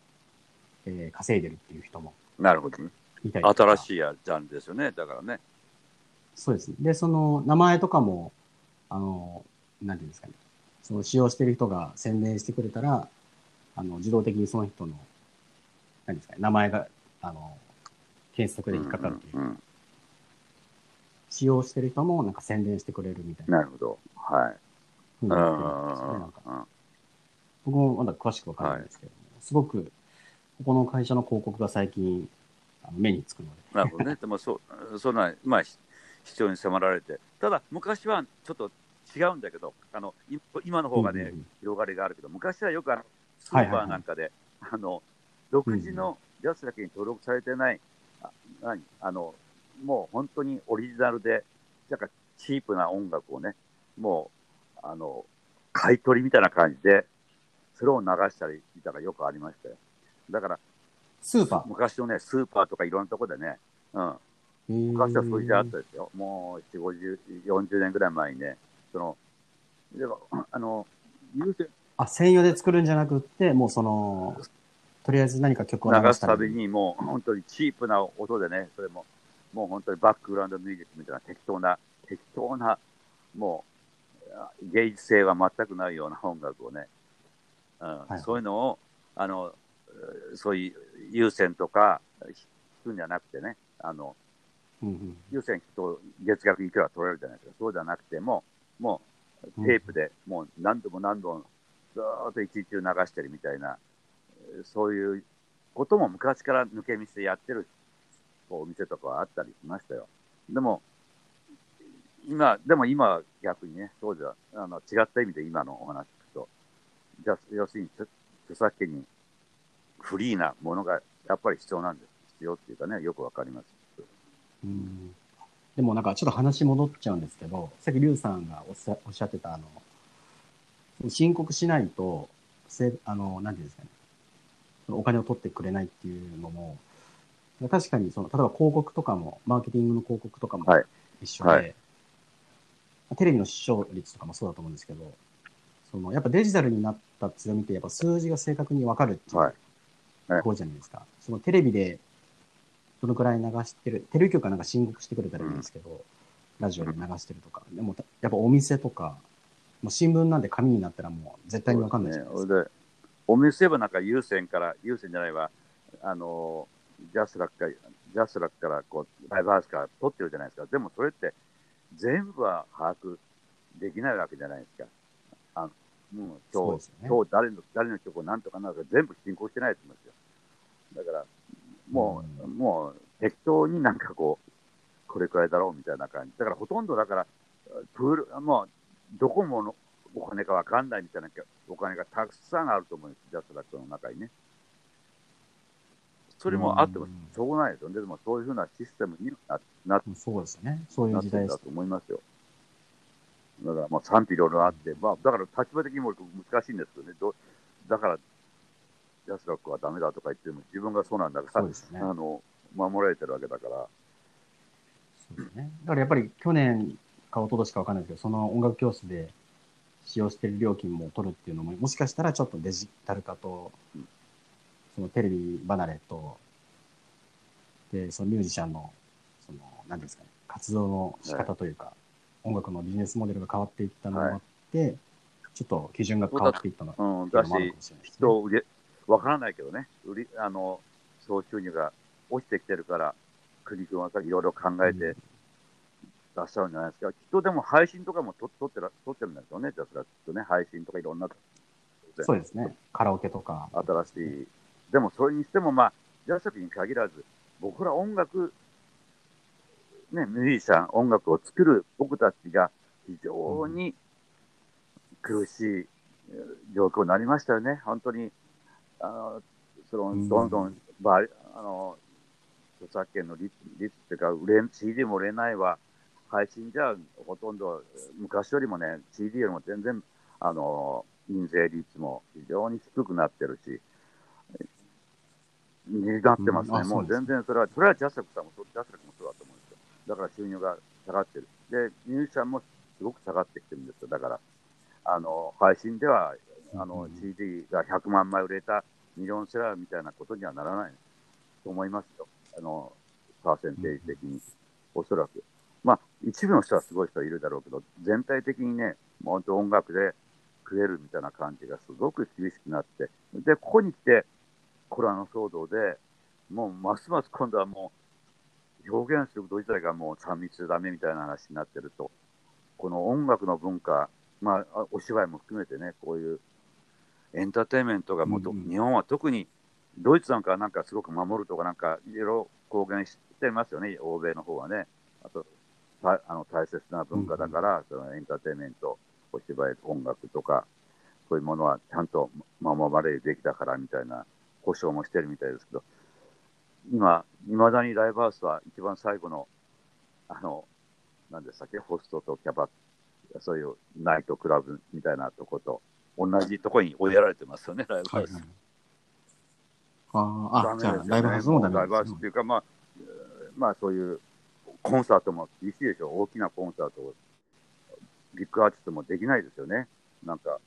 Speaker 1: えー、稼いでるっていう人も。
Speaker 2: なるほどね。新しいジャンルですよね。だからね。
Speaker 1: そうですね。で、その名前とかも、あの、なんていうんですかね。その使用してる人が宣伝してくれたら、あの、自動的にその人の、何ですかね、名前が、あの、検索で引っかかるという。うんうんうん使用してる人もなんか宣伝してくれるみたいな。
Speaker 2: なるほど。はい。うん。
Speaker 1: 僕もまだ詳しくわからないんですけども、すごく、ここの会社の広告が最近、目につくので。
Speaker 2: なるほどね。でもそう、そんな、まあ、ひ必要に迫られて。ただ、昔はちょっと違うんだけど、あの、い今の方がね、
Speaker 1: うんうんうん
Speaker 2: 広がりがあるけど、昔はよくあの、スーパーなんかで、あの、独自のジャスだけに登録されてない、あ何？あの、もう本当にオリジナルで、なんかチープな音楽をね、もう、あの、買い取りみたいな感じで、それを流したりしたらよくありましたよ。だから、
Speaker 1: スーパ
Speaker 2: 昔のね、スーパーとかいろんなとこでね、うん、昔はそういう時代あったですよ。もう4、50、40年ぐらい前にね、その、でも、あの、優先
Speaker 1: あ、専用で作るんじゃなくって、もうその、とりあえず何か曲を流
Speaker 2: すたびに、もう本当にチープな音でね、それも、もう本当にバックグラウンドミュージックみたいな適当な、適当な、もう、あ芸術性は全くないような音楽をね、うん。
Speaker 1: はい
Speaker 2: そういうのを、あの、えーそういう優先とか弾くんじゃなくてね、あの、
Speaker 1: うんうん
Speaker 2: 優先と月額いくら取れるじゃないですか。そうじゃなくても、もうテープでもう何度も何度もずーっと一日中流してるみたいな、えーそういうことも昔から抜け店やってるお店とかはあったりしましたよ。でも、今、でも今逆にね、そうじゃ、あの、違った意味で今のお話聞くと、じゃ、要するに著著作権にフリーなものがやっぱり必要なんです。必要っていうかね、よくわかります。
Speaker 1: うんでもなんかちょっと話戻っちゃうんですけど、さっきリュウさんがおっしゃおっしゃってた、あの、申告しないと、せあの、なんていうんですかね、そのお金を取ってくれないっていうのも、確かにその、例えば広告とかも、マーケティングの広告とかも
Speaker 2: はい
Speaker 1: 一緒で、
Speaker 2: はい
Speaker 1: テレビの視聴率とかもそうだと思うんですけど、その、やっぱデジタルになった強みって、やっぱ数字が正確にわかるっていう
Speaker 2: は
Speaker 1: ころじゃないですか。そのテレビでどのくらい流してる、テレビ局がなんか申告してくれたらいいんですけど、ラジオで流してるとか。でも、やっぱお店とか、もう新聞なんで紙になったらもう絶対にわかんないじゃないですか。
Speaker 2: お店はなんか有線から、有線じゃないわ、あの、 JASRAC から、 JASRAC から、こう、ライブハウスから取ってるじゃないですか。でもそれって、全部は把握できないわけじゃないですか。あのもう今日、
Speaker 1: ね。
Speaker 2: 今日誰の、誰の曲をなんとかなんか全部申告してないと思うんですよ。だから、もう、
Speaker 1: うん
Speaker 2: もう適当になんかこう、これくらいだろうみたいな感じ。だからほとんどだから、プール、もう、どこものお金かわかんないみたいなお金がたくさんあると思うんです、ジャスラックの中にね。それもあってもしょうがないですよね。でもそういうふうなシステムにななっ
Speaker 1: そうですよね。そういう時代
Speaker 2: だと思いますよ。だからまあ賛否いろいろあって、まあ、だから立場的にも難しいんですよね。どだから、ジャスラックはダメだとか言っても、自分がそうなんだから、
Speaker 1: ね。
Speaker 2: あの守られてるわけだから、
Speaker 1: そうですね。だからやっぱり去年か一昨年かわかんないですけど、その音楽教室で使用している料金も取るっていうのも、もしかしたらちょっとデジタル化と
Speaker 2: うん、
Speaker 1: そのテレビ離れと、で、そのミュージシャンの、その、何ですかね、活動の仕方というか、音楽のビジネスモデルが変わっていったのもあって、ちょっと基準が変わっていったのかもしれないですね。
Speaker 2: 人を売れ、わからないけどね、売りあの総収入が落ちてきてるから、国君はさ、いろいろ考えて出しちゃうんじゃないですか。きっとでも配信とかもと撮ってら撮ってるんですよね、じゃあ、きっとね、配信とかいろんな
Speaker 1: そうですね。カラオケとか。
Speaker 2: 新しい。でもそれにしても、まあ、ジャスに限らず、僕ら音楽、ね、ミュージシャン、音楽を作る僕たちが非常に苦しいえー状況になりましたよね。本当に、あの、その、
Speaker 1: うん
Speaker 2: どんどん、ばあの、著作権の率率っていうか、売れん、CD も売れないわ。配信じゃほとんど、昔よりもね、CD よりも全然、あの、印税率も非常に低くなってるし、になってますね。
Speaker 1: うん
Speaker 2: もう全然それは、それは JASRAC さんもそう、 JASRAC もそうだと思うんですよ。だから収入が下がってる。で、ミュージシャンもすごく下がってきてるんですよ。だから、あの、配信では、あの
Speaker 1: う、ん
Speaker 2: CD が100万枚売れたミリオンセラーみたいなことにはならないと思いますよ。あの、パーセンテージ的に。おそらく。まあ、一部の人はすごい人はいるだろうけど、全体的にね、もう本当音楽で食えるみたいな感じがすごく厳しくなって、で、ここに来て、コロナの騒動で、もうますます今度はもう、表現すること自体がもう3密ダメみたいな話になってると、この音楽の文化、まあ、あお芝居も含めてね、こういう、エンターテインメントがもうと、
Speaker 1: うんうん
Speaker 2: 日本は特にドイツなんかはなんかすごく守るとかなんかいろいろ公言してますよね、欧米の方はね。あと、たあの大切な文化だから、そのエンターテインメント、お芝居、音楽とか、そういうものはちゃんと守られるべきだからみたいな保証もしてるみたいですけど、今、いまだにライブハウスは一番最後の、あの、なんでしたっけ、ホストとキャバ、そういうナイトクラブみたいなとこと、同じとこに追いやられてますよね、ライブハウス。
Speaker 1: はいああ、あ、じゃあ、ライブハウスもダメ
Speaker 2: ライブハウス
Speaker 1: です
Speaker 2: っていうか、まあ、えーまあそういうコンサートも厳しいでしょ、大きなコンサートを、ビッグアーティストもできないですよね。なんか、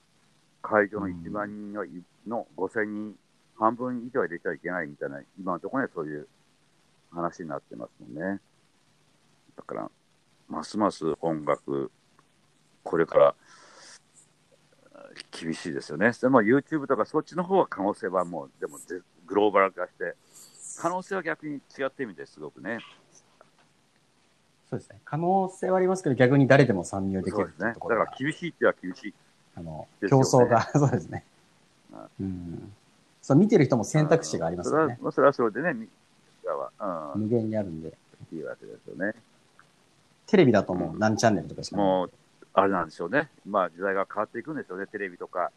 Speaker 2: 会場の1万人の,、の5000人、半分以上入れちゃいけないみたいな、今のところね、そういう話になってますもんね。だから、ますます音楽、これから厳しいですよね。でも YouTube とかそっちの方は可能性はもう、でもグローバル化して、可能性は逆に違ってみてすごくね。
Speaker 1: そうですね。可能性はありますけど、逆に誰でも参入できる
Speaker 2: そうですね。だか
Speaker 1: っていうところが
Speaker 2: ら厳しいっては厳しい。
Speaker 1: あの、競争が、そうですね
Speaker 2: は。
Speaker 1: うん。そう、見てる人も選択肢がありますよね。
Speaker 2: それはそれはそれでね、うん、
Speaker 1: 無限にあるんで。
Speaker 2: いいわけですよね。
Speaker 1: テレビだともう何チャンネルとかしかない。
Speaker 2: もう、あれなんでしょうね。まあ時代が変わっていくんでしょうね。テレビとか、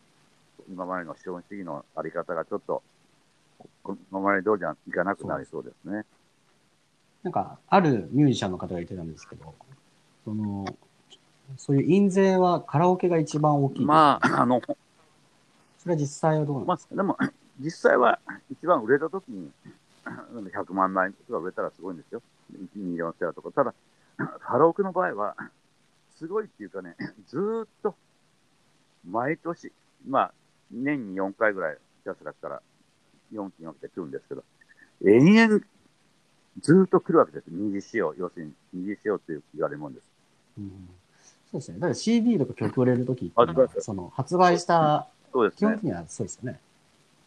Speaker 2: 今までの資本主義のあり方がちょっと、こ今まで通りにはいかなくなりそうですね。
Speaker 1: なんか、あるミュージシャンの方が言ってたんですけど、その、そういう印税はカラオケが一番大きい。
Speaker 2: まあ、あの、
Speaker 1: それは実際はどうなん
Speaker 2: ま
Speaker 1: ですか、
Speaker 2: あ、でも、実際は一番売れた時に、100万枚とか売れたらすごいんですよ。1ミリオンセラーとか。ただ、カラオケの場合は、すごいっていうかね、ずーっと、毎年、まあ、年に4回ぐらい、 JASRAC から4期に起きてくるんですけど、延々、ずーっと来るわけです。二次使用、要するに二次使用っていう言われるもんです。
Speaker 1: うんそうですね。だから CD とか曲売れるとき
Speaker 2: そ
Speaker 1: の発売した、
Speaker 2: そうですね
Speaker 1: 基本的。にはそうですよね。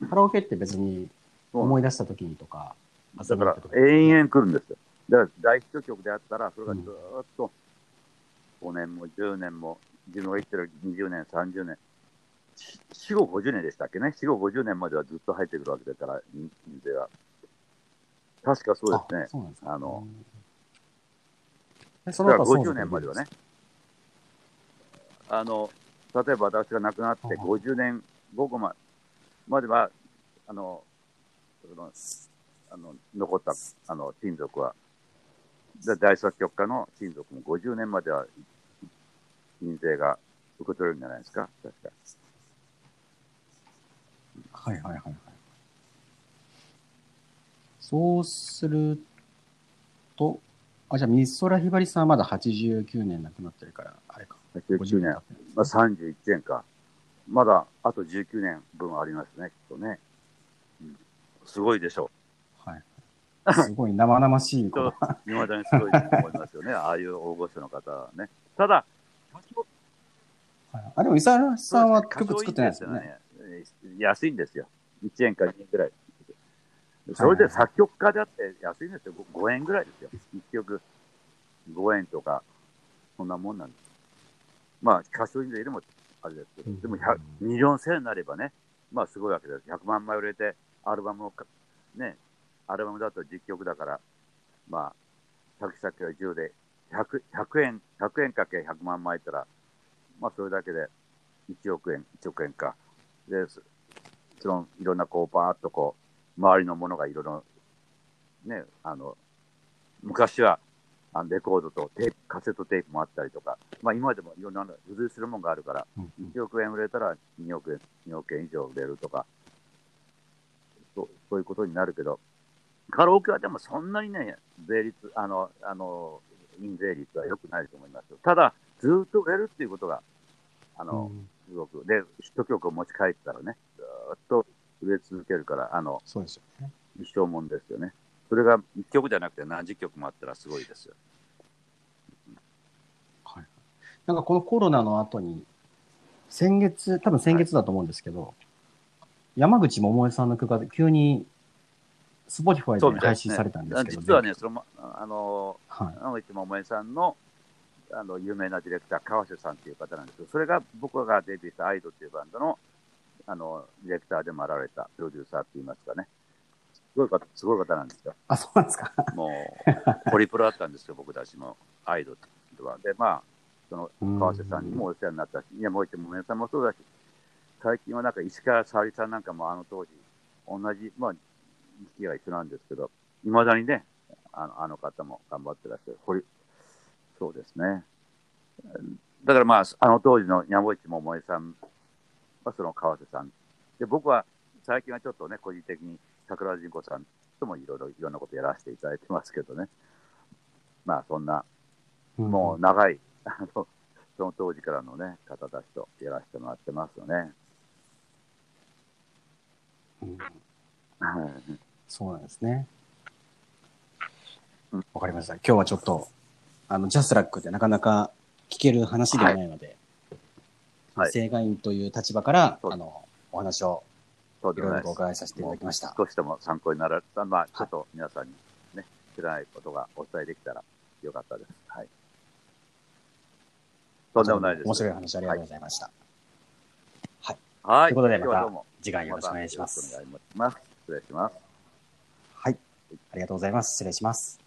Speaker 1: カラオケって別に思い出したときにとか、
Speaker 2: だから
Speaker 1: 遊びに行った時、に
Speaker 2: 永遠来るんですよ。だから、大ヒット曲であったら、それがずーっと、5年も10年も、自分が生きてる20年、30年、し死後50年でしたっけね。死後50年まではずっと入ってくるわけだから、印税は。確かそうですね
Speaker 1: あ。そうなんですか。
Speaker 2: あの
Speaker 1: うん、そ
Speaker 2: だから
Speaker 1: 後は
Speaker 2: 50年まではね。あの、例えば私が亡くなって
Speaker 1: あは
Speaker 2: 50年後ままでは、あの、そのあの残ったあの親族は、で大作曲家の親族も50年までは印税が受け取れるんじゃないですか、確か。
Speaker 1: はいはいはいはい。そうすると、あ、じゃあ、美空ひばりさんはまだ89年亡くなってるから、あれか。
Speaker 2: 89年、まあ、31年か。まだあと19年分ありますね、きっとね。うんすごいでしょ
Speaker 1: はい。すごい生々しいこと。
Speaker 2: う。いまだにすごいと思いますよね、ああいう大御所の方はね。ただ、
Speaker 1: はいあ、でも、伊沢さんは曲作ってないですよね。
Speaker 2: えー安いんですよ。1円か2円ぐらい。それで作曲家であって安いんですよ。5円ぐらいですよ。1曲5円とか、そんなもんなんです。まあ、歌唱印税でもあれですけど、でも100ミリオンセールになればね、まあすごいわけです。100万枚売れて、アルバムをか、ね、アルバムだと実曲だから、まあ、先々は10で100、100円、100円かけ100万枚いったら、まあそれだけで1億円、1億円か。で、そそのいろんなこう、バーっとこう、周りのものがいろいろ、ね、あの、昔は、あのレコードとテープ、カセットテープもあったりとか、まあ今でもいろんな付随するものがあるから、
Speaker 1: うんうん
Speaker 2: 1億円売れたら2億円、2億円以上売れるとか、そうそういうことになるけど、カラオケはでもそんなにね、税率、あの、あの、印税率は良くないと思いますよ。ただ、ずっと売れるっていうことが、あの、
Speaker 1: うん
Speaker 2: すごく。で、ヒット曲を持ち帰ったらね、ずーっと売れ続けるから、あの、
Speaker 1: そうですよね。
Speaker 2: 一生もんですよね。それが一曲じゃなくて何十曲もあったらすごいですよ。
Speaker 1: はい。なんかこのコロナの後に、先月、多分先月だと思うんですけど、山口百恵さんの曲が急に、 Spotify で配信されたんですけど、
Speaker 2: 実はね、そのま、あの、
Speaker 1: はい。
Speaker 2: 山口百恵さんの、あの、有名なディレクター、川瀬さんっていう方なんですけど、それが僕がデビューしたアイドっていうバンドの、あの、ディレクターでもあられたプロデューサーって言いますかね。すごい方、すごい方なんですよ。
Speaker 1: あ、そうなんですか？
Speaker 2: もう、ホリプロだったんですよ、僕たちも、アイドルは。で、まあ、その、川瀬さんにもお世話になったし、宮森もめさんもそうだし、最近はなんか石川沙織さんなんかもあの当時、同じ、まあ、時期が一緒なんですけど、いまだにね、あのあの方も頑張ってらっしゃる。堀そうですね。だからまあ、あの当時の山内桃江さんはその川瀬さん。で、僕は最近はちょっとね、個人的に桜田淳子さんともいろいろいろんなことやらせていただいてますけどね。まあ、そんな、もう長い、あの、その当時からのね、方たちとやらせてもらってますよね。
Speaker 1: うん、そうなんですね。わかりました。今日はちょっと、あの、ジャスラックってなかなか聞ける話ではないので、
Speaker 2: はい。
Speaker 1: 正会員という立場から、あの、お話を
Speaker 2: そうで
Speaker 1: いろいろとお。伺いさせていただきました。
Speaker 2: 少しでも参考になられた、まあ、ちょっと皆さんにね、知らないことがお伝えできたらよかったです。はい。とんでもないです。
Speaker 1: 面白い話ありがとうございました。
Speaker 2: はい。
Speaker 1: ということでまた次回よろしくお願いします。
Speaker 2: またよろしくお願いします。失礼します。
Speaker 1: はい。ありがとうございます。失礼します。